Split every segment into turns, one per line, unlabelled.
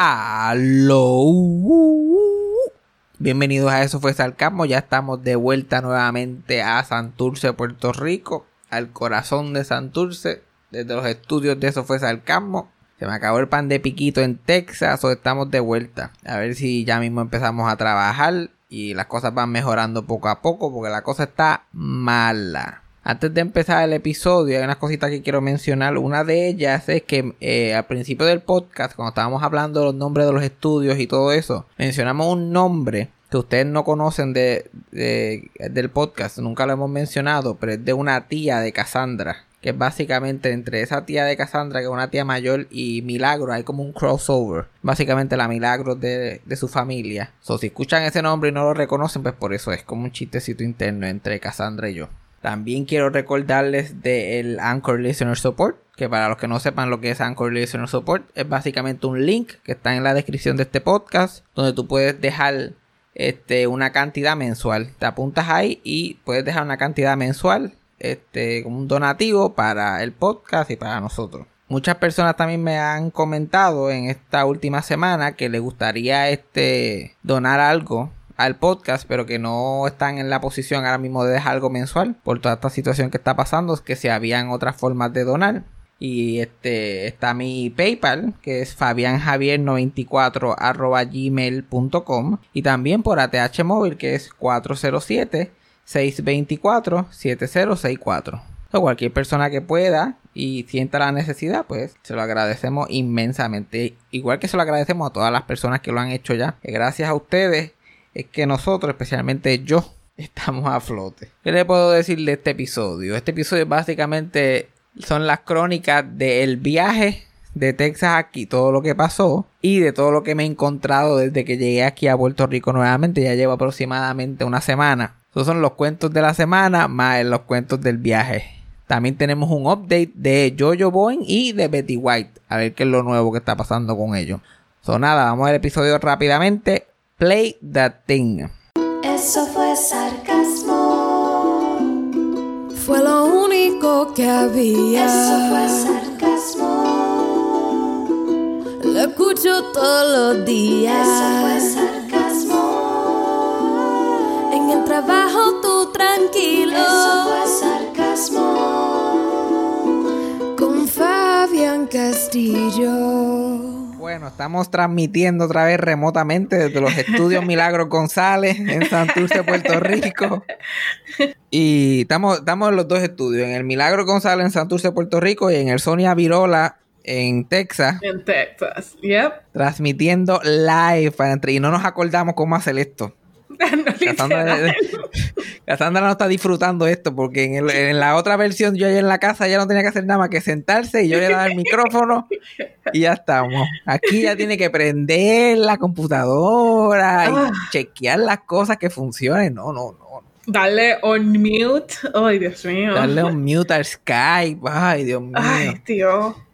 Aló. Bienvenidos a Eso fue Salcamo. Ya estamos de vuelta nuevamente a Santurce, Puerto Rico. Al corazón de Santurce. Desde los estudios de Eso fue Salcamo. Se me acabó el pan de piquito en Texas. O estamos de vuelta. A ver si ya mismo empezamos a trabajar. Y las cosas van mejorando poco a poco. Porque la cosa está mala. Antes de empezar el episodio, hay unas cositas que quiero mencionar. Una de ellas es que eh, al principio del podcast, cuando estábamos hablando de los nombres de los estudios y todo eso, mencionamos un nombre que ustedes no conocen de, del podcast, nunca lo hemos mencionado, pero es de una tía de Cassandra. Que básicamente entre esa tía de Cassandra, que es una tía mayor, y Milagro, hay como un crossover. Básicamente la Milagro de, de su familia. So, si escuchan ese nombre y no lo reconocen, pues por eso es como un chistecito interno entre Cassandra y yo. También quiero recordarles del Anchor Listener Support, que para los que no sepan lo que es Anchor Listener Support, es básicamente un link que está en la descripción de este podcast, donde tú puedes dejar este, una cantidad mensual. Te apuntas ahí y puedes dejar una cantidad mensual, este, como un donativo para el podcast y para nosotros. Muchas personas también me han comentado en esta última semana que les gustaría este, donar algo al podcast, pero que no están en la posición ahora mismo de dejar algo mensual por toda esta situación que está pasando, es que si habían otras formas de donar. Y este está mi PayPal, que es fabianjavier94 gmail.com. Y también por ATH móvil, que es 407 624 7064. O cualquier persona que pueda y sienta la necesidad, pues se lo agradecemos inmensamente. Igual que se lo agradecemos a todas las personas que lo han hecho ya. Gracias a ustedes es que nosotros, especialmente yo, estamos a flote. ¿Qué le puedo decir de este episodio? Este episodio básicamente son las crónicas del viaje de Texas aquí, todo lo que pasó y de todo lo que me he encontrado desde que llegué aquí a Puerto Rico nuevamente. Ya llevo aproximadamente una semana. Esos son los cuentos de la semana más los cuentos del viaje. También tenemos un update de Jojo Boeing y de Betty White. A ver qué es lo nuevo que está pasando con ellos. So nada, vamos al episodio rápidamente. Play That Thing.
Eso fue sarcasmo. Fue lo único que había. Eso fue sarcasmo. Lo escucho todos los días. Eso fue sarcasmo. En el trabajo tú tranquilo. Eso fue sarcasmo. Con Fabián Castillo.
Bueno, estamos transmitiendo otra vez remotamente desde los estudios Milagros González en Santurce, Puerto Rico. Y estamos, estamos en los dos estudios, en el Milagro González en Santurce, Puerto Rico y en el Sonia Virola en Texas.
En Texas, yep.
Transmitiendo live para entre y no nos acordamos cómo hacer esto. Cassandra, no está disfrutando esto porque en, la otra versión yo allá en la casa ya no tenía que hacer nada más que sentarse y yo le daba el micrófono y ya estamos. Aquí ya tiene que prender la computadora y ah. chequear las cosas que funcionen. No, no, no.
Darle on mute. Ay, Dios mío.
Darle on mute al Skype. Ay, Dios mío.
Ay, tío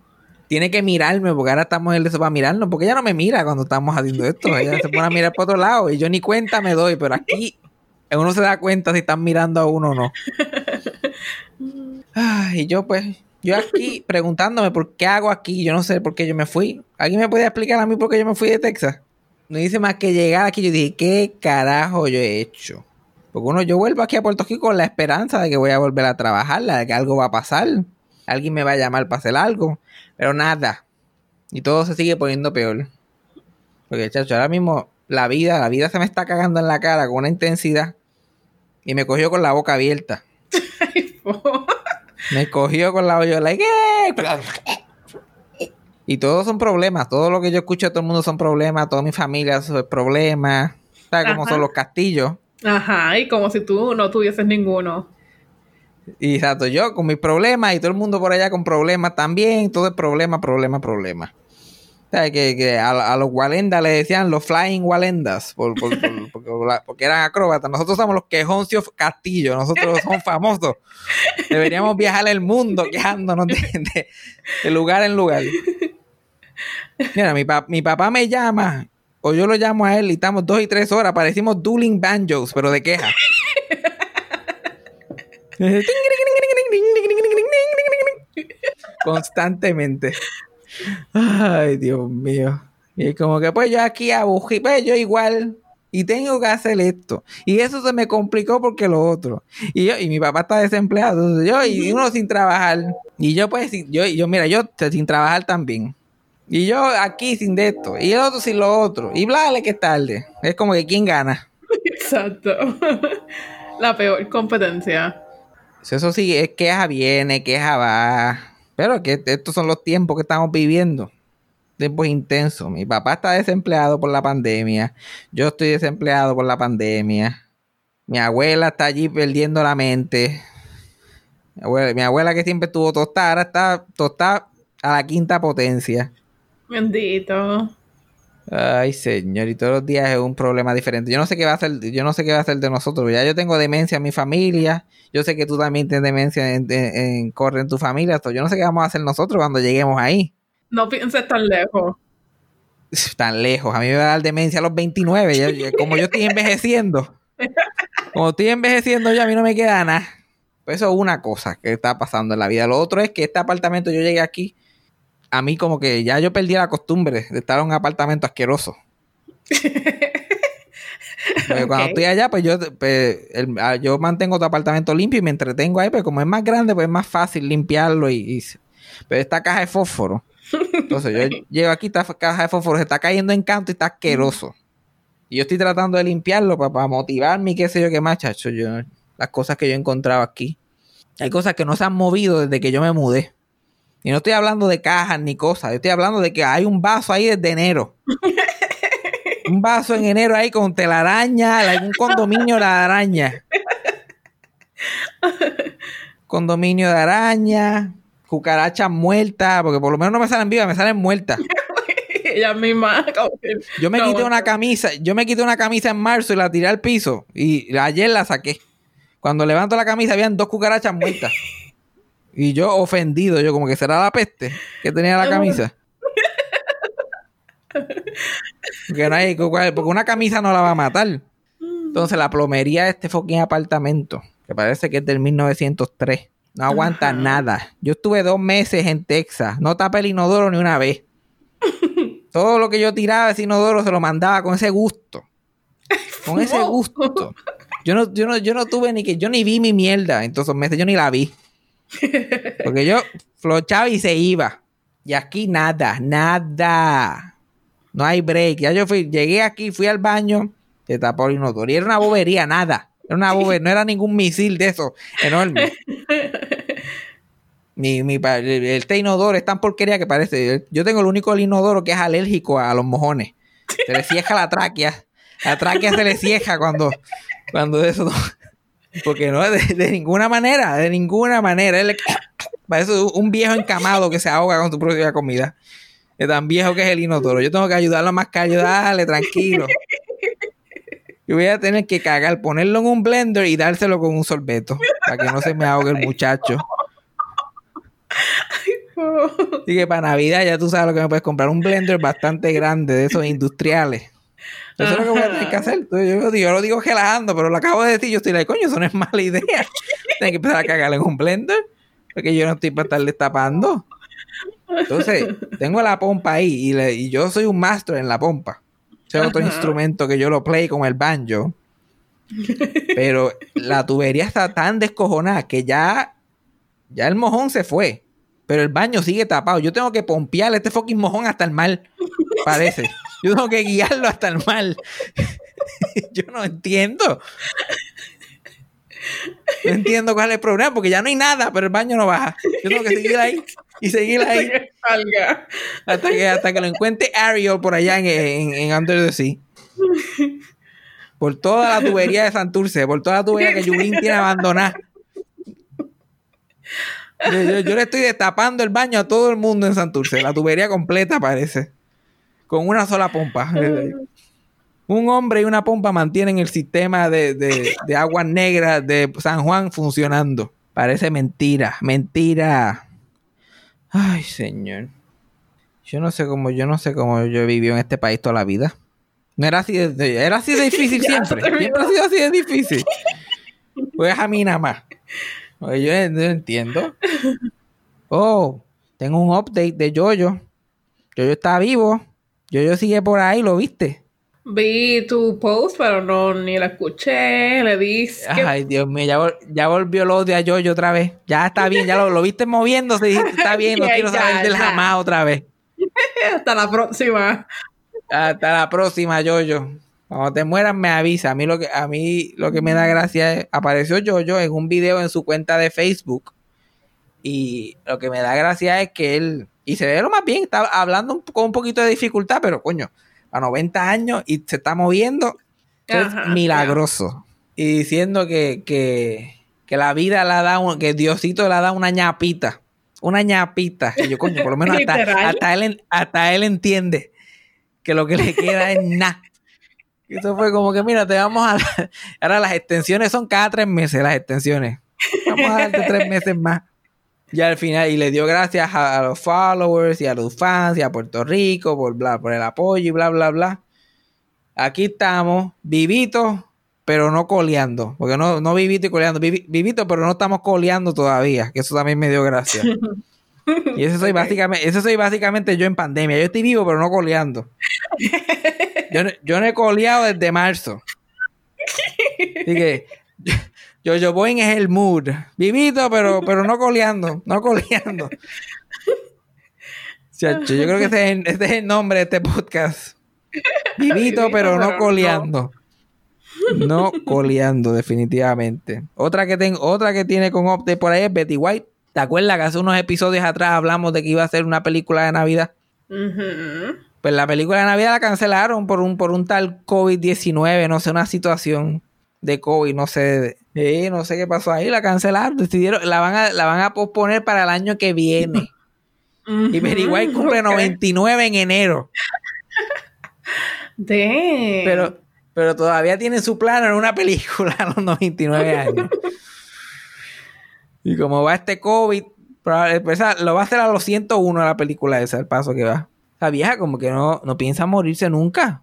tiene que mirarme, porque ahora estamos en eso para mirarnos, porque ella no me mira cuando estamos haciendo esto, ella se pone a mirar por otro lado y yo ni cuenta me doy, pero aquí uno se da cuenta si están mirando a uno o no. y yo pues, yo aquí preguntándome por qué hago aquí, yo no sé por qué yo me fui. ¿Alguien me puede explicar a mí por qué yo me fui de Texas? No dice más que llegar aquí, yo dije, ¿qué carajo yo he hecho? Porque uno, yo vuelvo aquí a Puerto Rico con la esperanza de que voy a volver a trabajar, de que algo va a pasar alguien me va a llamar para hacer algo, pero nada. Y todo se sigue poniendo peor. Porque, chacho, ahora mismo la vida, la vida se me está cagando en la cara con una intensidad. Y me cogió con la boca abierta. me cogió con la olla, like, y todos son problemas. Todo lo que yo escucho de todo el mundo son problemas. Toda mi familia son problemas. ¿Sabes cómo son los castillos?
Ajá, y como si tú no tuvieses ninguno.
Y exacto, yo con mis problemas y todo el mundo por allá con problemas también, todo es problema, problema, problema. O sea, que, a, los Walendas le decían los Flying Walendas, por, porque, eran acróbatas. Nosotros somos los quejoncios Castillo, nosotros somos famosos. Deberíamos viajar el mundo quejándonos de, de, lugar en lugar. Mira, mi, mi papá me llama, o yo lo llamo a él y estamos dos y tres horas, parecimos dueling banjos, pero de queja. Constantemente. Ay, Dios mío. Y es como que pues yo aquí abugí, pues yo igual. Y tengo que hacer esto. Y eso se me complicó porque lo otro. Y yo, y mi papá está desempleado. Yo, y uno sin trabajar. Y yo, pues, yo, yo, mira, yo sin trabajar también. Y yo aquí sin de esto. Y el otro sin lo otro. Y blale que es tarde. Es como que quién gana.
Exacto. La peor competencia.
Eso sí, es queja viene, queja va. Pero que estos son los tiempos que estamos viviendo. Tiempos intensos. Mi papá está desempleado por la pandemia. Yo estoy desempleado por la pandemia. Mi abuela está allí perdiendo la mente. Mi abuela, mi abuela que siempre estuvo tostada, ahora está tostada a la quinta potencia.
Bendito.
Ay, señor, y todos los días es un problema diferente. Yo no sé qué va a hacer, yo no sé qué va a hacer de nosotros. Ya yo tengo demencia en mi familia. Yo sé que tú también tienes demencia en, en- en- corre en tu familia. yo no sé qué vamos a hacer nosotros cuando lleguemos ahí.
No pienses tan lejos.
Tan lejos. A mí me va a dar demencia a los 29. ya- ya- como yo estoy envejeciendo. Como estoy envejeciendo yo, a mí no me queda nada. Pues eso es una cosa que está pasando en la vida. Lo otro es que este apartamento, yo llegué aquí, a mí como que ya yo perdí la costumbre de estar en un apartamento asqueroso. Cuando estoy allá, pues yo, pues, el- ah, yo mantengo tu apartamento limpio y me entretengo ahí, pero como es más grande, pues es más fácil limpiarlo y, pero esta caja de fósforo. Entonces yo llego aquí, esta caja de fósforo se está cayendo en canto y está asqueroso. Y yo estoy tratando de limpiarlo para, motivarme y qué sé yo qué más, chacho. Yo, las cosas que yo he encontrado aquí. Hay cosas que no se han movido desde que yo me mudé. Y no estoy hablando de cajas ni cosas. Yo estoy hablando de que hay un vaso ahí desde enero. un vaso en enero ahí con telaraña, un condominio de araña. condominio de araña, cucarachas muertas, porque por lo menos no me salen vivas, me salen muertas.
Ella misma.
Yo me
no,
quité una camisa, yo me quité una camisa en marzo y la tiré al piso y ayer la saqué. Cuando levanto la camisa habían dos cucarachas muertas. Y yo ofendido, yo como que será la peste que tenía la camisa. Porque, no hay, porque una camisa no la va a matar. Entonces la plomería de este fucking apartamento, que parece que es del 1903, no aguanta
Ajá.
nada. Yo estuve dos meses en Texas, no tapé el inodoro ni una vez. Todo lo que yo tiraba de ese inodoro se lo mandaba con ese gusto. Con ese gusto. Yo no, yo no, yo no tuve ni que, yo ni vi mi mierda en todos esos meses, yo ni la vi. Porque yo flochaba y se iba. Y aquí nada, nada. No hay break. Ya yo fui, llegué aquí, fui al baño, se tapó el inodoro. Y era una bobería, nada. Era una bobería, no era ningún misil de eso, enorme. Mi, mi, este inodoro es tan porquería que parece. Yo tengo el único inodoro que es alérgico a los mojones. Se le cieja la tráquea. La tráquea se le cieja cuando, cuando eso. no- Porque no, de, de ninguna manera, de ninguna manera. Él parece un viejo encamado que se ahoga con su propia comida. Es tan viejo que es el inodoro. Yo tengo que ayudarlo a mascar. Yo, dale, tranquilo. Yo voy a tener que cagar, ponerlo en un blender y dárselo con un sorbeto. Para que no se me ahogue el muchacho. Así que para Navidad ya tú sabes lo que me puedes comprar. Un blender bastante grande de esos industriales. Eso es lo que voy a tener que hacer. Yo, lo digo, yo lo digo relajando, pero lo acabo de decir. Yo estoy like, coño, eso no es mala idea. Tengo que empezar a cagar en un blender. Porque yo no estoy para estar destapando. Entonces, tengo la pompa ahí y, le- y yo soy un master en la pompa. Ese es otro instrumento que yo lo play con el banjo. Pero la tubería está tan descojonada que ya, ya el mojón se fue. Pero el baño sigue tapado. Yo tengo que pompear este fucking mojón hasta el mar. Parece. Yo tengo que guiarlo hasta el mar. Yo no entiendo. No entiendo cuál es el problema, porque ya no hay nada, pero el baño no baja. Yo tengo que seguir ahí y seguir ahí
que salga.
hasta que, hasta que lo encuentre Ariel por allá en, en, en Under the Sea. Por toda la tubería de Santurce, por toda la tubería que Yulín tiene abandonada. Yo, yo- yo le estoy destapando el baño a todo el mundo en Santurce. La tubería completa parece. Con una sola pompa. Un hombre y una pompa mantienen el sistema de, de, de aguas negras de San Juan funcionando. Parece mentira, mentira. Ay, señor. Yo no sé cómo, yo no sé cómo yo he vivido en este país toda la vida. No era así de, era así de difícil siempre. Siempre ha sido así de difícil. Pues a mí nada más. Porque yo no entiendo. Oh, tengo un update de Jojo. Jojo está vivo. Yo yo sigue por ahí, ¿lo viste?
Vi tu post, pero no ni la escuché. Le di skip.
Ay, Dios mío, ya, vol- ya volvió el odio a Yoyo otra vez. Ya está bien, ya lo, lo viste moviéndose dijiste, está bien, no quiero
ya,
saber del jamás otra vez.
Hasta la próxima.
Hasta la próxima, Yoyo. Cuando te mueras me avisa. A mí lo que a mí lo que me da gracia es apareció Yoyo en un video en su cuenta de Facebook y lo que me da gracia es que él y se ve lo más bien, está hablando un- con un poquito de dificultad, pero coño, a 90 años y se está moviendo, eso es
Ajá,
milagroso. Y diciendo que, que, que la vida le da un, que Diosito le da una ñapita, una ñapita. Y yo, coño, por lo menos hasta, hasta él, hasta él entiende que lo que le queda es nada. Eso fue como que, mira, te vamos a Ahora las extensiones son cada tres meses, las extensiones. Vamos a darte tres meses más. Y al final, y le dio gracias a, a los followers y a los fans y a Puerto Rico por, bla, por el apoyo y bla, bla, bla. Aquí estamos, vivitos, pero no coleando. Porque no, no vivito y coleando. Vivi- vivito, pero no estamos coleando todavía. Que eso también me dio gracia. Y eso soy básicamente, eso soy básicamente yo en pandemia. Yo estoy vivo, pero no coleando. Yo, yo no he coleado desde marzo. Así que yo Boeing es el mood. Vivito, pero, pero no coleando. No coleando. Chacho, yo creo que ese es, el, ese es el nombre de este podcast. Vivito, pero no coleando. No coleando, definitivamente. Otra que tengo, otra que tiene con update por ahí es Betty White. ¿Te acuerdas que hace unos episodios atrás hablamos de que iba a ser una película de Navidad? Pues la película de Navidad la cancelaron por un, por un tal COVID-19, no sé, una situación de COVID, no sé, eh, no sé qué pasó ahí, la cancelaron, decidieron, la van a, la van a posponer para el año que viene. Y White cumple
Ok.
99 en enero,
Damn.
pero, pero todavía tiene su plano en una película a los 99 años. y como va este COVID, probable- pues, lo va a hacer a los 101 la película esa, el paso que va. La vieja como que no, no piensa morirse nunca.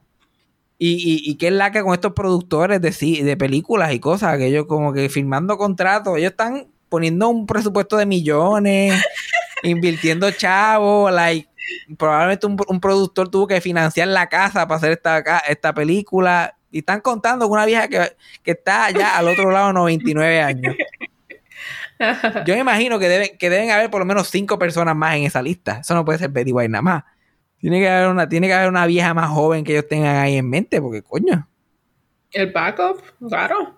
Y, y, y qué es la que con estos productores de, de películas y cosas, que ellos como que firmando contratos, ellos están poniendo un presupuesto de millones, invirtiendo chavos, like, probablemente un, un productor tuvo que financiar la casa para hacer esta, esta película. Y están contando con una vieja que, que está allá al otro lado, 99 años. Yo me imagino que deben, que deben haber por lo menos cinco personas más en esa lista. Eso no puede ser Betty White nada más. Tiene que haber una, tiene que haber una vieja más joven que ellos tengan ahí en mente, porque coño,
El backup, claro.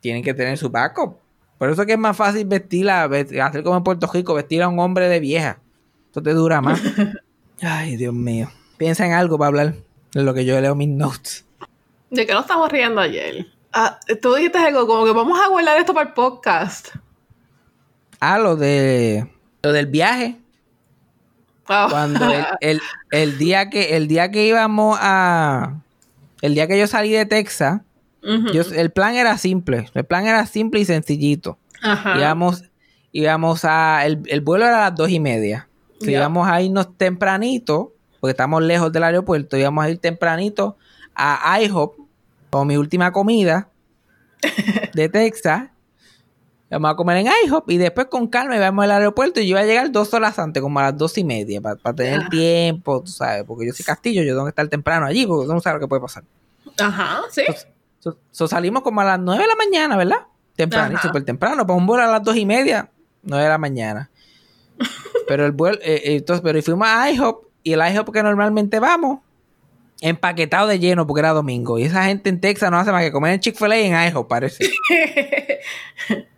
tienen que tener su backup. Por eso es que es más fácil vestirla, ve- hacer como en Puerto Rico, vestir a un hombre de vieja. Eso te dura más. Ay, Dios mío. Piensa en algo para hablar de lo que yo leo mis notes.
¿De qué nos estamos riendo ayer? Ah, tú dijiste algo como que vamos a guardar esto para el podcast.
Ah, lo de lo del viaje.
Ah.
Cuando el, el- el día que el día que íbamos a el día que yo salí de Texas, yo- el plan era simple. El plan era simple y sencillito.
Ajá.
Íbamos, íbamos a. El, el vuelo era a las dos y media. Íbamos a irnos tempranito, porque estamos lejos del aeropuerto, íbamos a ir tempranito a IHOP con mi última comida de Texas. Vamos a comer en IHOP y después con calma íbamos al aeropuerto y yo iba a llegar dos horas antes, como a las dos y media, para tener tiempo, tú sabes, porque yo soy castillo, yo tengo que estar temprano allí, porque no sabe lo que puede pasar.
Ajá, sí.
So, so salimos como a las 9 de la mañana, ¿verdad? Temprano, súper temprano. Para un vuelo a las 2 y media, 9 de la mañana. Pero el vuelo, eh, eh, entonces, pero fuimos a IHOP y el IHOP que normalmente vamos, empaquetado de lleno porque era domingo. Y esa gente en Texas no hace más que comer en Chick-fil-A y en IHOP, parece.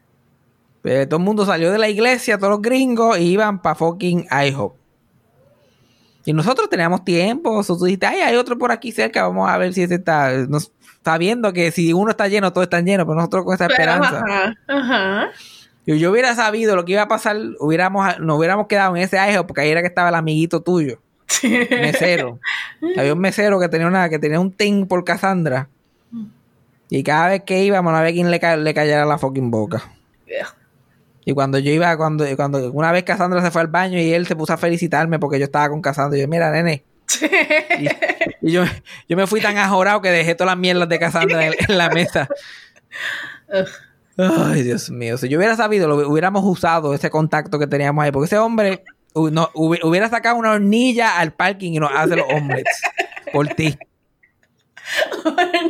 Pero todo el mundo salió de la iglesia, todos los gringos, y iban para fucking IHOP. Y nosotros teníamos tiempo. So, tú dijiste, ay, hay otro por aquí cerca, vamos a ver si ese está. Nos, está viendo que si uno está lleno, todos están llenos, pero nosotros con esa esperanza.
Ajá, ajá.
Y yo hubiera sabido lo que iba a pasar, hubiéramos, nos hubiéramos quedado en ese IHOP, porque ahí era que estaba el amiguito tuyo, mesero. Había un mesero que tenía una, que tenía un ting por Cassandra. Y cada vez que íbamos, no había quien le, ca- le callara la fucking boca. Y cuando yo iba, cuando, cuando una vez Cassandra se fue al baño y él se puso a felicitarme porque yo estaba con Cassandra, y yo, mira, nene. Y, y yo, yo me fui tan ajorado que dejé todas las mierdas de Cassandra en, en la mesa. Ay, Dios mío. Si yo hubiera sabido, lo hubiéramos usado ese contacto que teníamos ahí. Porque ese hombre, no, hubi- hubiera sacado una hornilla al parking y nos hace los omelets por ti.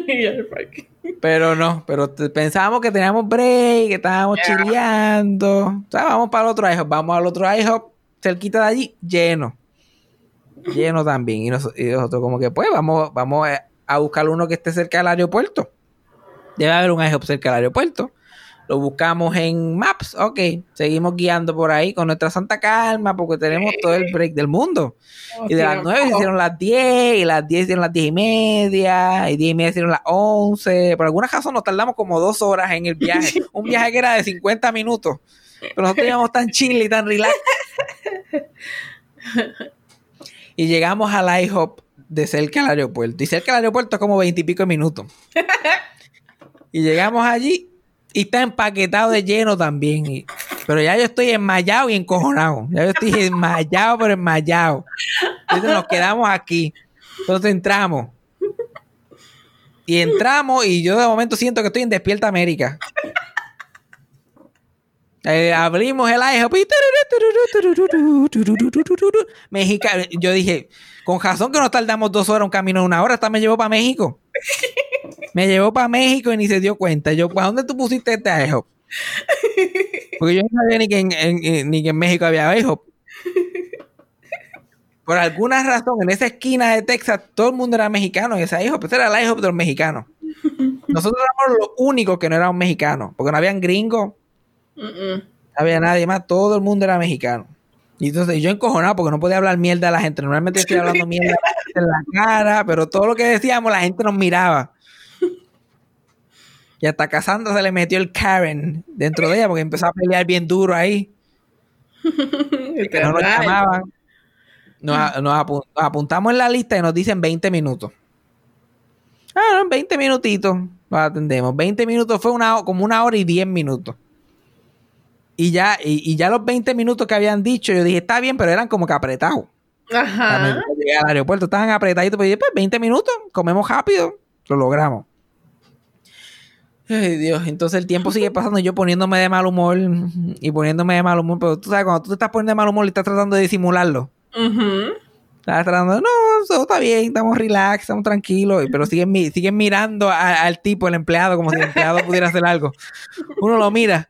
Ni el parque.
Pero no, pero pensábamos que teníamos break, que estábamos
Yeah.
chileando. O sea, vamos para el otro IHOP, vamos al otro IHOP, cerquita de allí, lleno. Lleno también. Y, nos- y nosotros como que, pues, vamos, vamos a buscar uno que esté cerca del aeropuerto. Debe haber un IHOP cerca del aeropuerto. Lo buscamos en Maps, ok. Seguimos guiando por ahí con nuestra santa calma porque tenemos todo el break del mundo. Y de las 9 se hicieron las 10, y las 10 hicieron las 10 y media, y 10 y media hicieron las 11. Por alguna razón nos tardamos como dos horas en el viaje. Un viaje que era de 50 minutos. Pero nosotros íbamos tan chill y tan relax. Y llegamos al IHOP de cerca al aeropuerto. Y cerca al aeropuerto es como 20 y pico de minutos. Y llegamos allí y está empaquetado de lleno también. pero ya yo estoy enmayado y encojonado. Ya yo estoy enmayado, pero enmayado. Entonces nos quedamos aquí. Entonces entramos. Y entramos y yo de momento siento que estoy en Despierta América. Eh, abrimos el y Mexicano. Yo dije, con razón que nos tardamos dos horas un camino de una hora, hasta me llevó para México. Me llevó para México y ni se dio cuenta. Yo, ¿para dónde tú pusiste este IHOP? Porque yo no sabía ni que en, en- en- ni que en México había IHOP. Por alguna razón, en esa esquina de Texas, todo el mundo era mexicano en ese IHOP. Ese era el IHOP de los mexicanos. Nosotros éramos los únicos que no éramos mexicanos. Porque no habían gringos, no había nadie más. Todo el mundo era mexicano. Y entonces yo encojonado porque no podía hablar mierda a la gente. Normalmente estoy hablando mierda a la gente en la cara, pero todo lo que decíamos la gente nos miraba. Y hasta Cassandra se le metió el Karen dentro de ella porque empezó a pelear bien duro ahí. Que no nos llamaban. Nos, nos apu- nos apuntamos en la lista y nos dicen 20 minutos. Ah, no, 20 minutitos. Los atendemos. 20 minutos fue una, como una hora y 10 minutos. Y ya, y, y ya los 20 minutos que habían dicho, yo dije, está bien, pero eran como que apretados.
Ajá.
Llegué al aeropuerto estaban apretaditos, pero dije, pues 20 minutos, comemos rápido, lo logramos. Ay, Dios, entonces el tiempo sigue pasando y yo poniéndome de mal humor y poniéndome de mal humor, pero tú sabes, cuando tú te estás poniendo de mal humor y estás tratando de disimularlo,
Ujú.
estás tratando de, no, todo está bien, estamos relax, estamos tranquilos, pero siguen, siguen mirando a- al tipo, el empleado, como si el empleado pudiera hacer algo. Uno lo mira.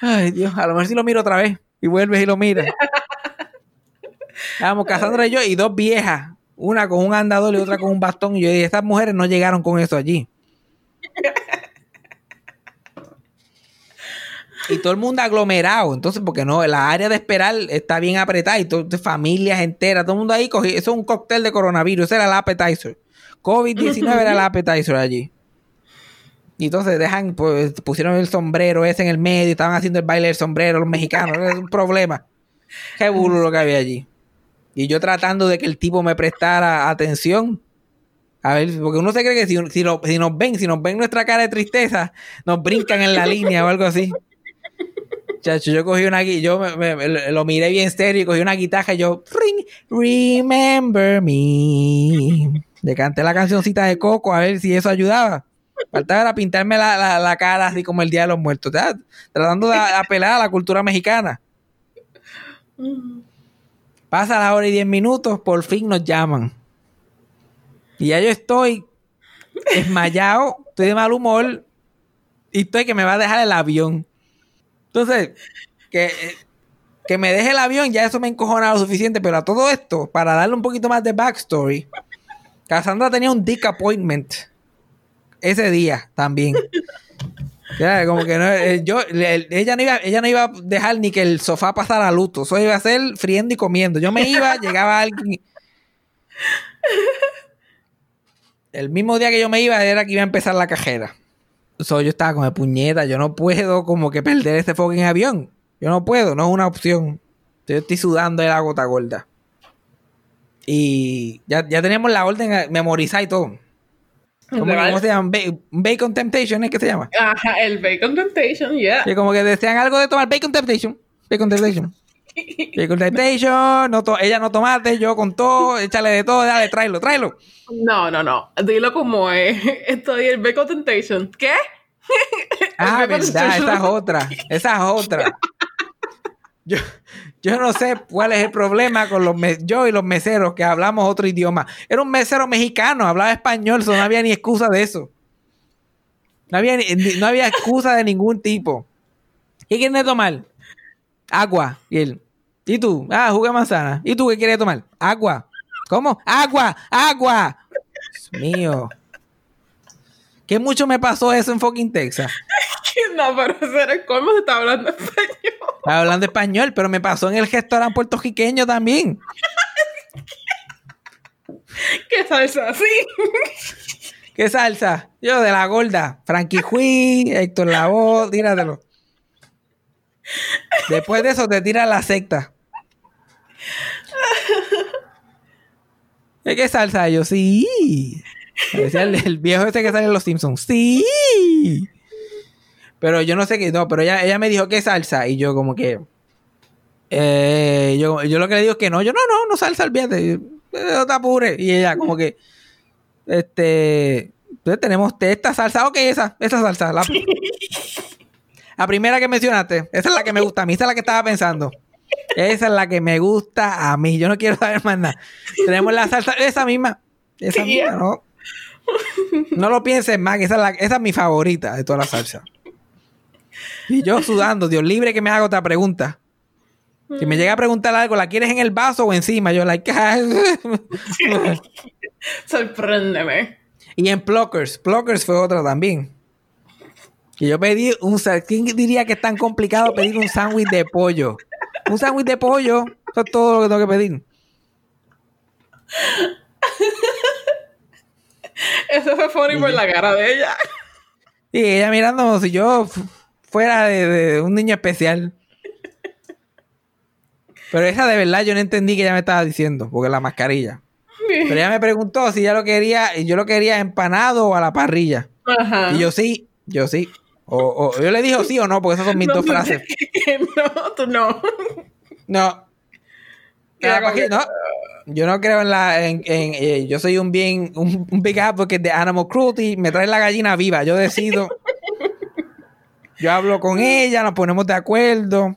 Ay, Dios, a lo mejor si lo miro otra vez y vuelves y lo miras. Estábamos Cassandra y yo y dos viejas, una con un andador y otra con un bastón. Y yo dije, estas mujeres no llegaron con eso allí. Y todo el mundo aglomerado, entonces, porque no, la área de esperar está bien apretada y todo, familias enteras, todo el mundo ahí cogió, eso es un cóctel de coronavirus, ese era el appetizer. COVID-19 era el appetizer allí. Y entonces dejan, pues, pusieron el sombrero ese en el medio, estaban haciendo el baile del sombrero, los mexicanos, es un problema. Qué burro lo que había allí. Y yo tratando de que el tipo me prestara atención. A ver, porque uno se cree que si, si, lo- si nos ven, si nos ven nuestra cara de tristeza, nos brincan en la línea o algo así. Yo cogí una yo me- lo miré bien serio y cogí una guitarra y yo remember me. Le canté la cancioncita de Coco a ver si eso ayudaba. Faltaba era pintarme la, la- cara así como el Día de los Muertos, tratando de apelar a la cultura mexicana. Pasa la hora y diez minutos, por fin nos llaman. Y ya yo estoy desmayado, estoy de mal humor y estoy que me va a dejar el avión. Entonces, que, que me deje el avión, ya eso me encojona lo suficiente, pero a todo esto, para darle un poquito más de backstory, Cassandra tenía un dick appointment ese día también. Ya, como que no, eh, yo, ella, no iba, ella no iba a dejar ni que el sofá pasara luto. Eso iba a ser friendo y comiendo. Yo me iba, llegaba alguien. El mismo día que yo me iba era que iba a empezar la cajera. So, yo estaba con el puñeta. Yo no puedo como que perder este fucking avión. Yo no puedo, no es una opción. Yo estoy sudando de la gota gorda. Y ya, ya teníamos la orden memorizada y todo. ¿Cómo, cómo se llama? Ba- Bacon Temptation es que se llama.
Ajá, el Bacon Temptation, yeah.
Que como que desean algo de tomar Bacon Temptation. Bacon Temptation. No to- ella no tomate, yo con todo. Échale de todo, dale, tráelo, tráelo.
No, no, no. Dilo como es. Estoy el Bacon Temptation. ¿Qué?
Ah, verdad, esa es otra. Esa es otra. Yo, yo no sé cuál es el problema con los yo y los meseros que hablamos otro idioma. Era un mesero mexicano, hablaba español, so no había ni excusa de eso. No había, no había excusa de ningún tipo. ¿Qué quieren tomar? Agua. Y él. ¿Y tú? Ah, jugo de manzana. ¿Y tú qué quieres tomar? Agua. ¿Cómo? Agua, agua. Dios mío. ¿Qué mucho me pasó eso en fucking Texas?
No, pero era colmo, se está hablando español.
Estaba hablando español, pero me pasó en el restaurante puertorriqueño también.
¿Qué salsa así?
¿Qué salsa? Yo de la gorda. Frankie Hui, Héctor Lavoe, tíratelo. Después de eso te tira la secta. ¿De qué salsa? Yo, sí. El, viejo ese que sale en los Simpsons. Sí. Pero yo no sé qué, no, pero ella, ella me dijo qué salsa. Y yo como que... eh, yo, yo lo que le digo es que no, yo no, no, no salsa, olvídate. No te apures. Y ella como que... Este... Entonces tenemos esta salsa. Ok, esa, esa salsa. La, la primera que mencionaste. Esa es la que me gusta a mí. Esa es la que estaba pensando. Esa es la que me gusta a mí. Yo no quiero saber más nada. Tenemos la salsa. Esa misma. Esa
Sí.
misma, ¿no? No lo pienses más, esa es, la- esa es mi favorita de toda la salsa. Y yo sudando, Dios libre que me haga otra pregunta. Si me llega a preguntar algo, ¿la quieres en el vaso o encima? Yo, like,
Sorpréndeme.
Y en Pluckers, Pluckers fue otra también. Y yo pedí un ¿Quién diría que es tan complicado pedir un sándwich de pollo? Un sándwich de pollo, eso es todo lo que tengo que pedir.
Eso fue funny por la cara de ella.
Y ella mirando como si yo fu- fuera de, de un niño especial. Pero esa de verdad yo no entendí que ella me estaba diciendo, porque la mascarilla. Pero ella me preguntó si ella lo quería, y yo lo quería empanado o a la parrilla.
Ajá.
Y yo sí, yo sí. O, o- yo le dije sí o no, porque esas son mis
No,
dos frases.
no, tú no.
No.
Que-.
Yo no creo en la. En, en, eh, yo soy un bien. Un, un big advocate de animal cruelty. Me trae la gallina viva. Yo decido. yo hablo con ella, nos ponemos de acuerdo.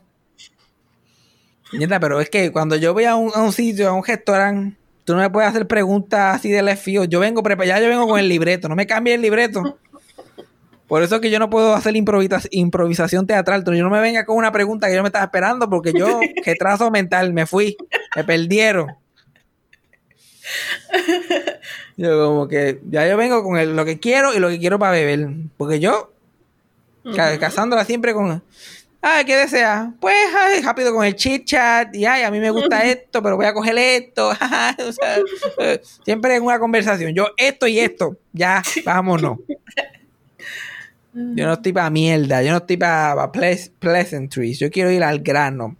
Nieta, pero es que cuando yo voy a un, a un sitio, a un restaurante, tú no me puedes hacer preguntas así de field. Yo vengo preparado, ya yo vengo con el libreto. No me cambie el libreto. Por eso es que yo no puedo hacer improvisa- improvisación teatral. Yo no me venga con una pregunta que yo me estaba esperando porque yo, retraso mental, me fui. Me perdieron. Yo como que ya yo vengo con el- lo que quiero y lo que quiero para beber. Porque yo, ca- casándola siempre con... Ay, ¿qué desea? Pues ay, rápido con el chit chat y ay, a mí me gusta esto, pero voy a coger esto. O sea, eh, siempre en una conversación. Yo esto y esto. Ya, vámonos. Yo no estoy para mierda, yo no estoy para pleasantries, yo quiero ir al grano.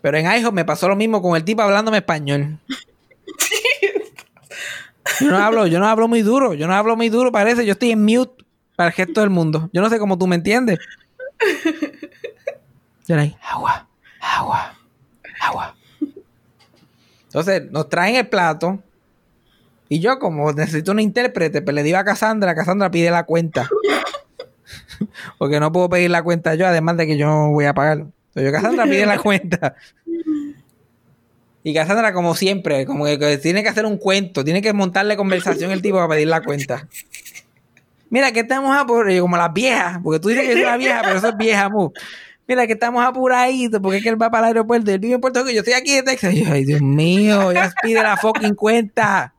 Pero en IHOP me pasó lo mismo con el tipo hablándome español. Yo no hablo, yo no hablo muy duro, yo no hablo muy duro, parece, yo estoy en mute para el resto del mundo. Yo no sé cómo tú me entiendes. Yo ahí, agua, agua, agua. Entonces nos traen el plato y yo como necesito un intérprete, pues le digo a Cassandra, Cassandra pide la cuenta. Porque no puedo pedir la cuenta yo, además de que yo no voy a pagar. Entonces yo, Cassandra pide la cuenta. Y Cassandra, como siempre, como que, que tiene que hacer un cuento, tiene que montarle conversación el tipo para pedir la cuenta. Mira, que estamos apurados, como las viejas, porque tú dices que es una vieja, pero eso es vieja, mu. Mira, que estamos apuraditos, porque es que él va para el aeropuerto, él vive en Puerto Rico, yo estoy aquí de Texas. Y yo, ay, Dios mío, ya pide la fucking cuenta.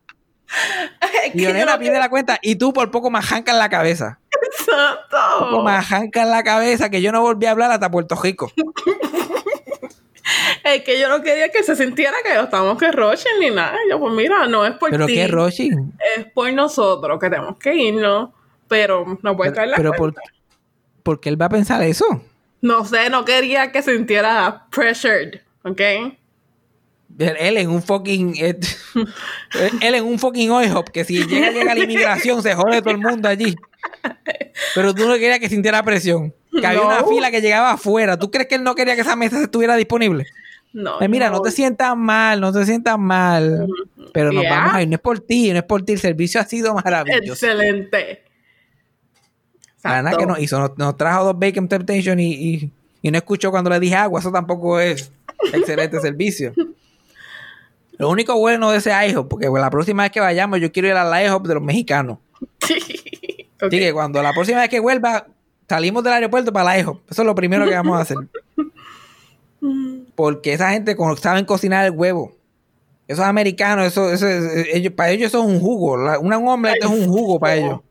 Y nena,
no
pide la cuenta, y tú por poco me arrancas la cabeza.
Santo.
Poco me arrancas la cabeza, que yo no volví a hablar hasta Puerto Rico.
Es que yo no quería que se sintiera que lo estamos que rochen ni nada. Yo, pues mira, no es por
Pero
ti.
qué Roshi.
Es por nosotros que tenemos que irnos. Pero no puede caer la
Pero por,
cuenta.
¿por qué él va a pensar eso?
No sé, no quería que sintiera pressured, ¿ok?
Él, en un fucking. eh, él en un fucking IHOP, que si llega, llega la inmigración, se jode todo el mundo allí. Pero tú no querías que sintiera presión. Que había
No.
una fila que llegaba afuera. ¿Tú crees que él no quería que esa mesa estuviera disponible?
No.
Pues mira, no te sientas mal, no te sientas mal. Pero nos
Yeah.
vamos a ir. No es por ti, no es por ti. El servicio ha sido maravilloso.
Excelente.
La nada que nos hizo, nos, nos trajo dos Bacon Temptation y, y, Y no escuchó cuando le dije agua, eso tampoco es excelente servicio. Lo único bueno de ese IHOP, porque la próxima vez que vayamos, yo quiero ir a la IHOP de los mexicanos.
Ok.
Así que cuando la próxima vez que vuelva, salimos del aeropuerto para la IHOP. Eso es lo primero que vamos a hacer. Porque esa gente saben cocinar el huevo. Esos americanos, eso, eso, es- ellos, para ellos eso es un jugo. La- una un omelette es un jugo para ellos.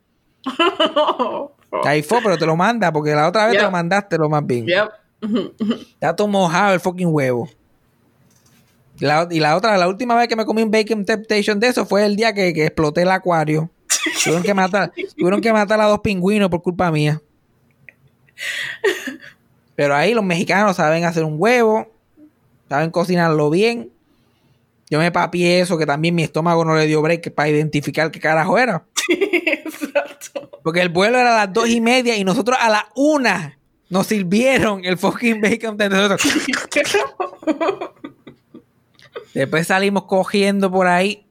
Ahí fue, pero te lo manda, porque la otra vez te lo mandaste lo más bien.
Yep.
Está todo mojado el fucking huevo. Y la, y la otra, la última vez que me comí un bacon temptation de eso fue el día que, que exploté el acuario. Tuvieron que matar, tuvieron que matar a dos pingüinos por culpa mía. Pero ahí los mexicanos saben hacer un huevo, saben cocinarlo bien. Yo me papié eso, que también mi estómago no le dio break para identificar qué carajo era.
Exacto.
Porque el vuelo era a las dos y media y nosotros a las una nos sirvieron el fucking bacon temptation. Después salimos cogiendo por ahí.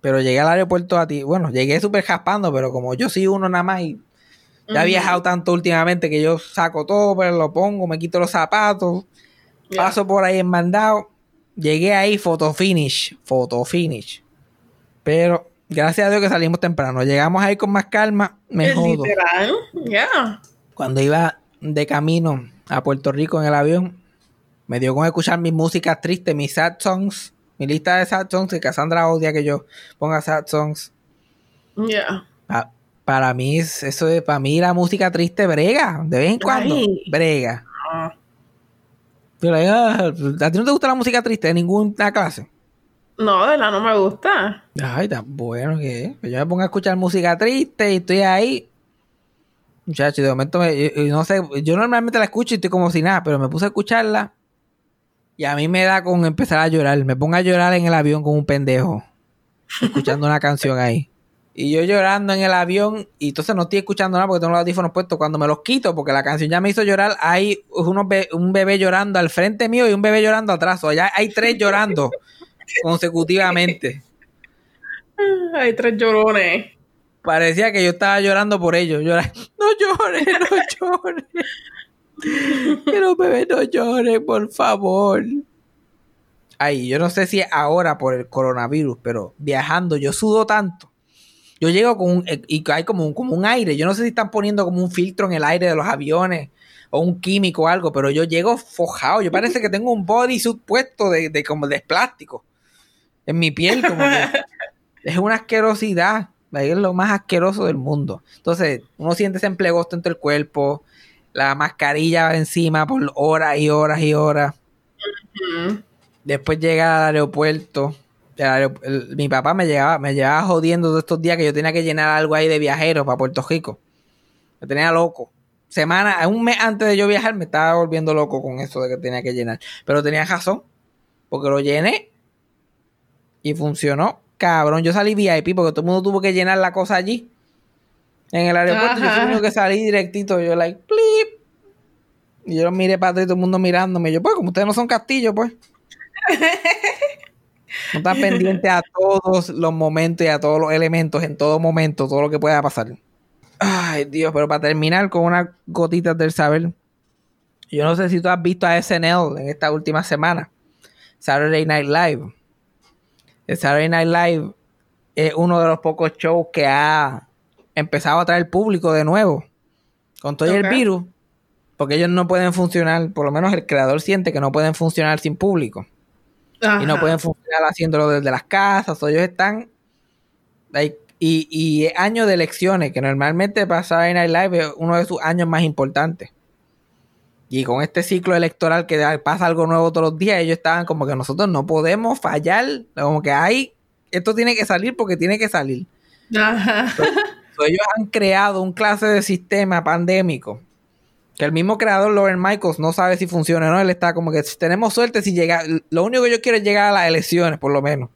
Pero llegué al aeropuerto a ti. Bueno, llegué súper jaspando, pero como yo soy uno nada más y ya he viajado tanto últimamente que yo saco todo, pero lo pongo, me quito los zapatos,
Yeah.
paso por ahí en mandado. Llegué ahí, photo finish, photo finish. Pero gracias a Dios que salimos temprano. Llegamos ahí con más calma, me
Es
jodo.
Literal. Yeah.
Cuando iba de camino a Puerto Rico en el avión, me dio con escuchar mi música triste, mis sad songs, mi lista de sad songs, que Cassandra odia que yo ponga sad songs.
Yeah.
Pa- para mí, es- eso de, para mí la música triste brega, de vez en cuando,
Ay.
brega.
Ah.
Digo, "Ah, ¿a ti no te gusta la música triste de ninguna clase?
No, de verdad no me gusta.
Ay, tan bueno que es. Que Yo me pongo a escuchar música triste y estoy ahí. Muchachos, de momento, me- yo- yo no sé, yo normalmente la escucho y estoy como si nada, pero me puse a escucharla y a mí me da con empezar a llorar. Me pongo a llorar en el avión como un pendejo, escuchando una canción ahí. Y yo llorando en el avión y entonces no estoy escuchando nada porque tengo los audífonos puestos. Cuando me los quito, porque la canción ya me hizo llorar, hay unos be- un bebé llorando al frente mío y un bebé llorando atrás. O ya hay tres llorando consecutivamente.
Hay tres llorones.
Parecía que yo estaba llorando por ellos. Llora- No llores, no llores. Que los bebés no lloren, por favor. Ay, yo no sé si es ahora por el coronavirus, pero viajando yo sudo tanto. Yo llego con un, eh, y hay como un, como un aire. Yo no sé si están poniendo como un filtro en el aire de los aviones o un químico o algo, pero yo llego fojado. Yo parece que tengo un bodysuit puesto de, de como de plástico en mi piel, como que es una asquerosidad. Es lo más asqueroso del mundo. Entonces, uno siente ese emplegosto en todo el cuerpo, la mascarilla encima por horas y horas y horas. Después llega al aeropuerto. El aerop- el- mi papá me llevaba, me llevaba jodiendo todos estos días que yo tenía que llenar algo ahí de viajeros para Puerto Rico. Me tenía loco. Semana, un mes antes de yo viajar, me estaba volviendo loco con eso de que tenía que llenar. Pero tenía razón. Porque lo llené y funcionó. Cabrón, yo salí VIP porque todo el mundo tuvo que llenar la cosa allí. En el aeropuerto, yo fui el único que salí directito. Yo, like. Y yo miré para atrás y todo el mundo mirándome. Yo, pues, como ustedes no son castillos, pues. No están pendientes a todos los momentos y a todos los elementos en todo momento, todo lo que pueda pasar. Ay, Dios, pero para terminar con unas gotitas del saber. Yo no sé si tú has visto a SNL en esta última semana. Saturday Night Live. El Saturday Night Live es uno de los pocos shows que ha empezado a traer público de nuevo. Con todo y el virus. Porque ellos no pueden funcionar, por lo menos el creador siente que no pueden funcionar sin público y no pueden funcionar haciéndolo desde las casas, o ellos están like, y, y año de elecciones, que normalmente para Saturday Night Live es uno de sus años más importantes. Y con este ciclo electoral que pasa algo nuevo todos los días, ellos estaban como que nosotros no podemos fallar, como que hay, esto tiene que salir porque tiene que salir.
Ajá.
Ellos han creado un clase de sistema pandémico que el mismo creador, Lauren Michaels, no sabe si funciona o no. Él está como que si tenemos suerte si llega. Lo único que yo quiero es llegar a las elecciones, por lo menos.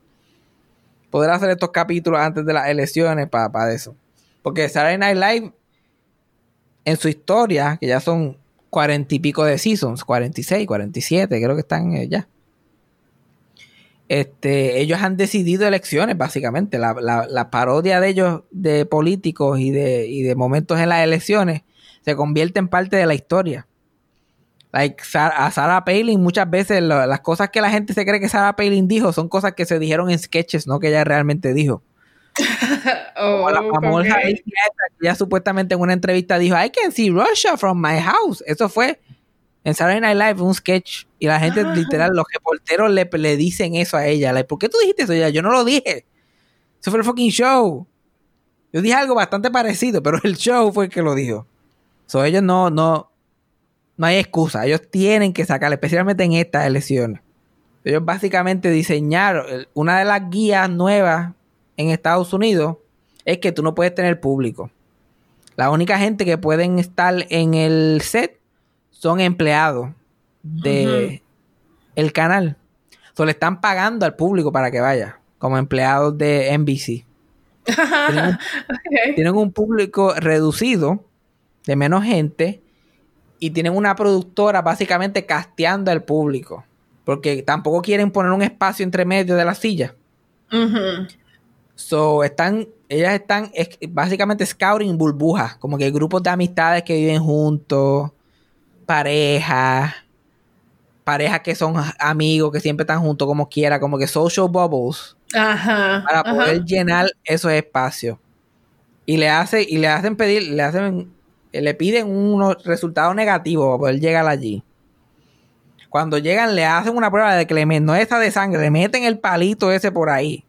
Poder hacer estos capítulos antes de las elecciones para eso. Porque Saturday Night Live, en su historia, que ya son cuarenta y pico de seasons, 46, 47, creo que están eh, ya. Este, ellos han decidido elecciones, básicamente. La, la- la parodia de ellos, de políticos y de, y de momentos en las elecciones, se convierte en parte de la historia. Like, a Sarah Palin muchas veces las cosas que la gente se cree que Sarah Palin dijo son cosas que se dijeron en sketches, no que ella realmente dijo.
oh,
la famosa ella supuestamente en una entrevista dijo, I can see Russia from my house. Eso fue en Saturday Night Live, un sketch. Y la gente, literal, los reporteros le, le dicen eso a ella. Like, ¿Por qué tú dijiste eso? Ella, yo no lo dije. Eso fue el fucking show. Yo dije algo bastante parecido, pero el show fue el que lo dijo. So, ellos no, no, no hay excusa. Ellos tienen que sacar, especialmente en estas elecciones. Ellos básicamente diseñaron una de las guías nuevas en Estados Unidos es que tú no puedes tener público. La única gente que pueden estar en el set son empleados de el canal. So, le están pagando al público para que vaya, como empleados de NBC. tienen un público reducido, de menos gente, y tienen una productora básicamente casteando al público. Porque tampoco quieren poner un espacio entre medio de la silla. So, están, ellas están básicamente scouting burbujas, como que grupos de amistades que viven juntos, parejas, parejas que son amigos, que siempre están juntos como quiera, como que social bubbles. para poder llenar esos espacios. Y le hace, y le hacen pedir, le hacen le piden unos resultados negativos para poder llegar allí. Cuando llegan, le hacen una prueba de que le no es de sangre, le meten el palito ese por ahí.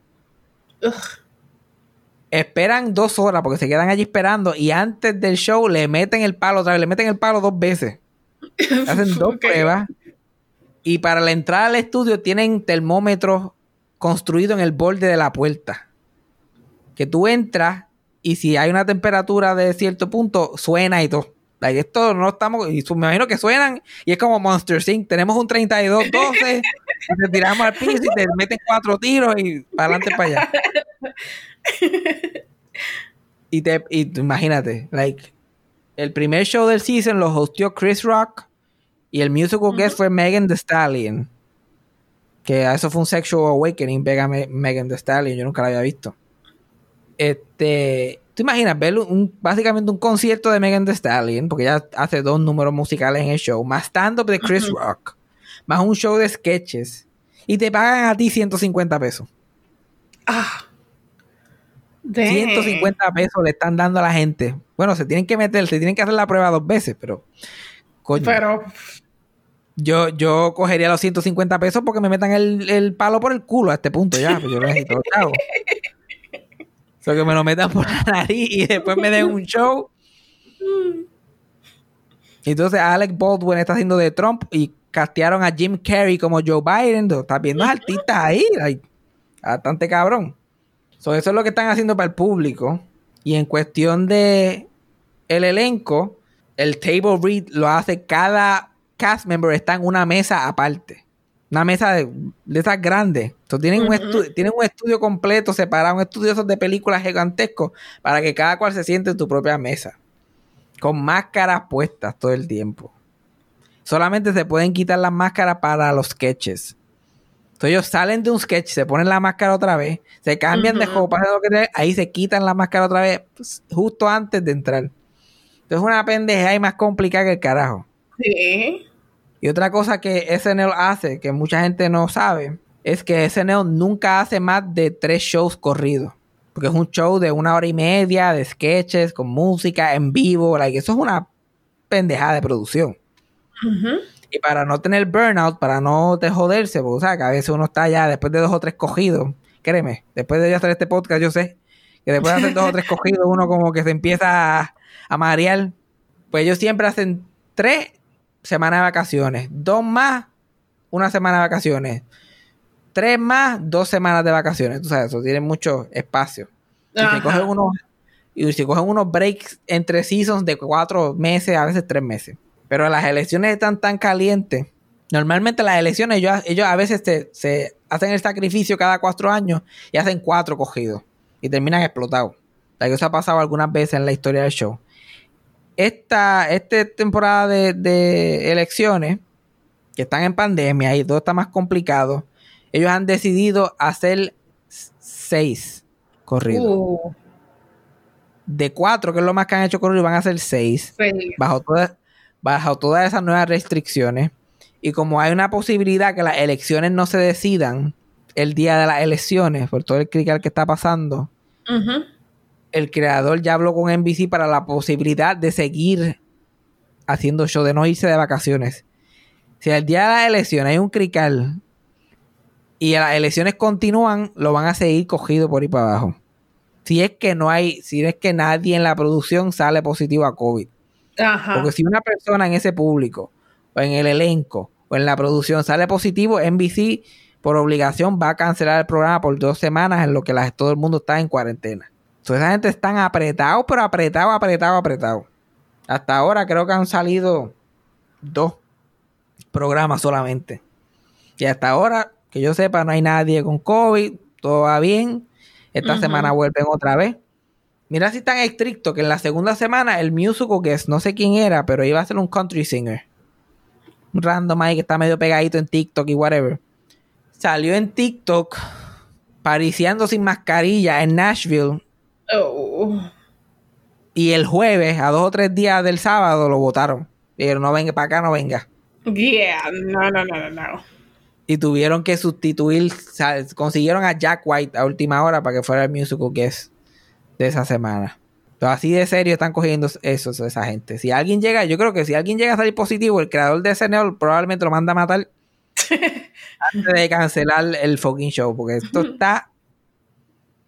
Esperan dos horas porque se quedan allí esperando y antes del show le meten el palo otra vez, le meten el palo dos veces. Hacen dos pruebas y para la entrada al estudio tienen termómetros construidos en el borde de la puerta. Que tú entras y si hay una temperatura de cierto punto, suena y todo. esto no estamos, y me imagino que suenan y es como Monster Inc. Tenemos un 32-12, te tiramos al piso y te meten cuatro tiros y para adelante para allá. Y te, y imagínate, like, el primer show del season lo hostió Chris Rock y el musical guest fue Megan Thee Stallion. Que eso fue un sexual awakening, Megan Thee Stallion, yo nunca la había visto. Este, ¿tú imaginas ver un, básicamente un concierto de Megan Thee Stallion, porque ella hace dos números musicales en el show, más stand-up de Chris Rock, más un show de sketches, y te pagan a ti 150 pesos.
Ah.
150 pesos le están dando a la gente. Bueno, se tienen que meter, se tienen que hacer la prueba dos veces, pero.
Coño. Pero.
Yo, yo cogería los 150 pesos porque me metan el, palo por el culo a este punto ya. Pues yo lo necesito, que me lo metan por la nariz y después me den un show. Entonces Alec Baldwin está haciendo de Trump y castearon a Jim Carrey como Joe Biden. Estás viendo artistas ahí. bastante cabrón. eso es lo que están haciendo para el público. Y en cuestión de el elenco, el table read lo hace cada cast member está en una mesa aparte una mesa de, esas grandes. Entonces tienen, un tienen un estudio completo separado, un estudio de películas gigantescos para que cada cual se siente en tu propia mesa. Con máscaras puestas todo el tiempo. Solamente se pueden quitar las máscaras para los sketches. Entonces ellos salen de un sketch, se ponen la máscara otra vez, se cambian de ropa, ahí se quitan la máscara otra vez, pues, justo antes de entrar. Entonces es una pendeja y más complicada que el carajo.
Sí.
Y otra cosa que SNL hace, que mucha gente no sabe, es que SNL nunca hace más de tres shows corridos. Porque es un show de una hora y media, de sketches, con música, en vivo. Like, eso es una pendejada de producción. Y para no tener burnout, para no te joderse, porque o sea, que a veces uno está ya después de dos o tres cogidos, créeme, después de hacer este podcast, yo sé que después de hacer dos o tres cogidos, uno como que se empieza a, a marear. Pues ellos siempre hacen tres semana de vacaciones. Dos más, una semana de vacaciones. Tres más, dos semanas de vacaciones. Tú sabes, eso tiene mucho espacio. Y se cogen unos, y se cogen unos breaks entre seasons de cuatro meses, a veces tres meses. Pero las elecciones están tan calientes. Normalmente las elecciones, ellos, ellos a veces se, hacen el sacrificio cada cuatro años y hacen cuatro cogidos. Y terminan explotados. Eso ha pasado algunas veces en la historia del show esta, temporada de, elecciones, que están en pandemia y todo está más complicado, ellos han decidido hacer seis corridos. Uh. De cuatro, que es lo más que han hecho corridos, van a hacer seis. Bajo todas, bajo todas esas nuevas restricciones, y como hay una posibilidad que las elecciones no se decidan el día de las elecciones, por todo el crical que está pasando, el creador ya habló con NBC para la posibilidad de seguir haciendo show, de no irse de vacaciones. Si el día de las elecciones hay un crical y las elecciones continúan, lo van a seguir cogido por ahí para abajo. Si es que no hay, si es que nadie en la producción sale positivo a COVID. Porque si una persona en ese público, o en el elenco, o en la producción sale positivo, NBC por obligación va a cancelar el programa por dos semanas en lo que todo el mundo está en cuarentena. Entonces esa gente están apretados, pero apretados, apretados, apretados. Hasta ahora creo que han salido dos programas solamente. Y hasta ahora que yo sepa, no hay nadie con COVID, todo va bien. Esta semana vuelven otra vez. Mira si tan estricto que en la segunda semana el musical que es, no sé quién era, pero iba a ser un country singer. Un random ahí que está medio pegadito en TikTok y whatever. Salió en TikTok pariciando sin mascarilla en Nashville. Oh. Y el jueves, a dos o tres días del sábado, lo votaron. Pero no venga para acá, no venga.
Yeah, no, no, no, no
y tuvieron que sustituir, consiguieron a Jack White a última hora para que fuera el musical guest de esa semana. Pero así de serio están cogiendo eso, esa gente. Si alguien llega, yo creo que si alguien llega a salir positivo, el creador de SNL probablemente lo manda a matar antes de cancelar el fucking show, porque esto está...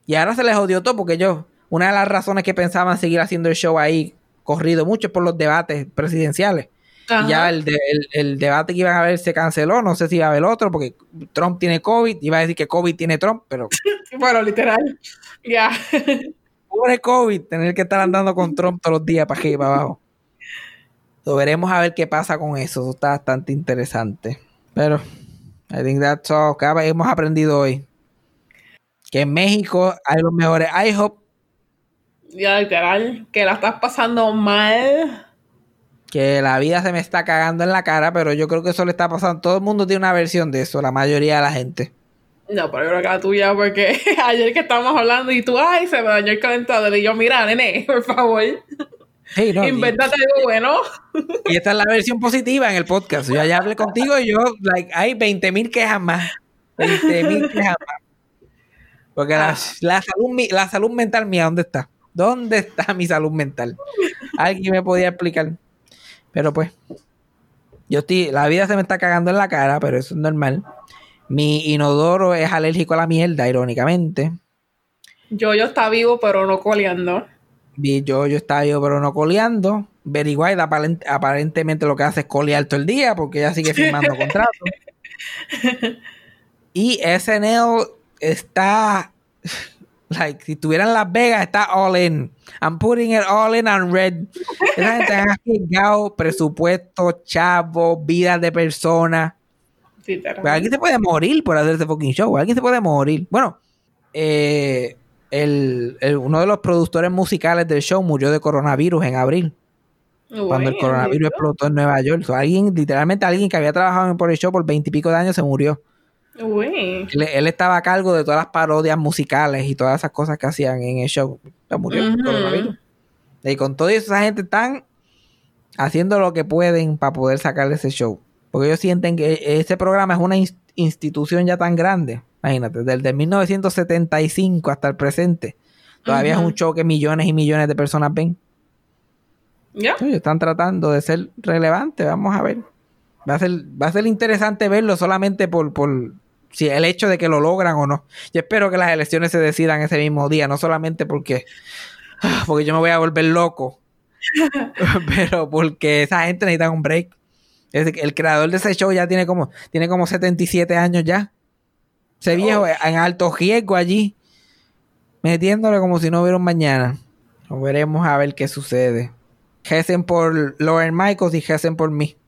Y ahora se les odió todo porque yo, una de las razones que pensaban seguir haciendo el show ahí corrido mucho por los debates presidenciales ya el, el, debate que iban a ver se canceló, no sé si iba a haber otro, porque Trump tiene COVID, iba a decir que COVID tiene Trump, pero...
bueno, literal, ya.
Pobre COVID, tener que estar andando con Trump todos los días para aquí y para abajo. Lo veremos a ver qué pasa con eso, eso está bastante interesante. Pero, I think that's all que hemos aprendido hoy. Que en México hay los mejores IHOP.
Ya, literal, que la estás pasando mal
que la vida se me está cagando en la cara, pero yo creo que eso le está pasando. Todo el mundo tiene una versión de eso, la mayoría de la gente.
No, pero yo creo que la tuya, porque ayer que estábamos hablando y tú, ay, se me dañó el calentador. Y yo, mira, nene, por favor. Sí, no, Invéntate algo bueno.
Y esta es la versión positiva en el podcast. Yo ya hablé contigo y yo, like, hay 20 mil quejas más. 20 mil quejas más. Porque la, ah. la, salud, la salud mental mía, ¿dónde está? ¿Dónde está mi salud mental? ¿Alguien me podía explicar? Pero pues, yo estoy, la vida se me está cagando en la cara, pero eso es normal. Mi inodoro es alérgico a la mierda, irónicamente.
Yo yo está vivo, pero no coleando.
Yo yo está vivo, pero no coleando. Very White aparentemente lo que hace es colear todo el día porque ella sigue firmando contratos. Y SNL está Like, si estuvieran Las Vegas, está all in. I'm putting it all in on red. Esa gente ha llegado presupuesto, chavo, vidas de personas. Pues alguien se puede morir por hacer ese fucking show. Alguien se puede morir. Bueno, eh, el, uno de los productores musicales del show murió de coronavirus en abril. cuando el coronavirus explotó en Nueva York. alguien, literalmente alguien que había trabajado por el show por veintipico de años se murió. Él, estaba a cargo de todas las parodias musicales y todas esas cosas que hacían en el show. murió Y con toda esa gente están haciendo lo que pueden para poder sacar ese show. Porque ellos sienten que ese programa es una institución ya tan grande. Imagínate, desde 1975 hasta el presente. Todavía es un show que millones y millones de personas ven. Ya. están tratando de ser relevantes. Vamos a ver. Va a ser, va a ser interesante verlo solamente por, por, si el hecho de que lo logran o no. Yo espero que las elecciones se decidan ese mismo día, no solamente porque, porque yo me voy a volver loco, pero porque esa gente necesita un break. el creador de ese show ya tiene como, tiene como 77 años ya. Ese viejo en alto riesgo allí, metiéndole como si no hubiera un mañana. Veremos a ver qué sucede. Gesen por Lauren Michaels y Gesen por mí.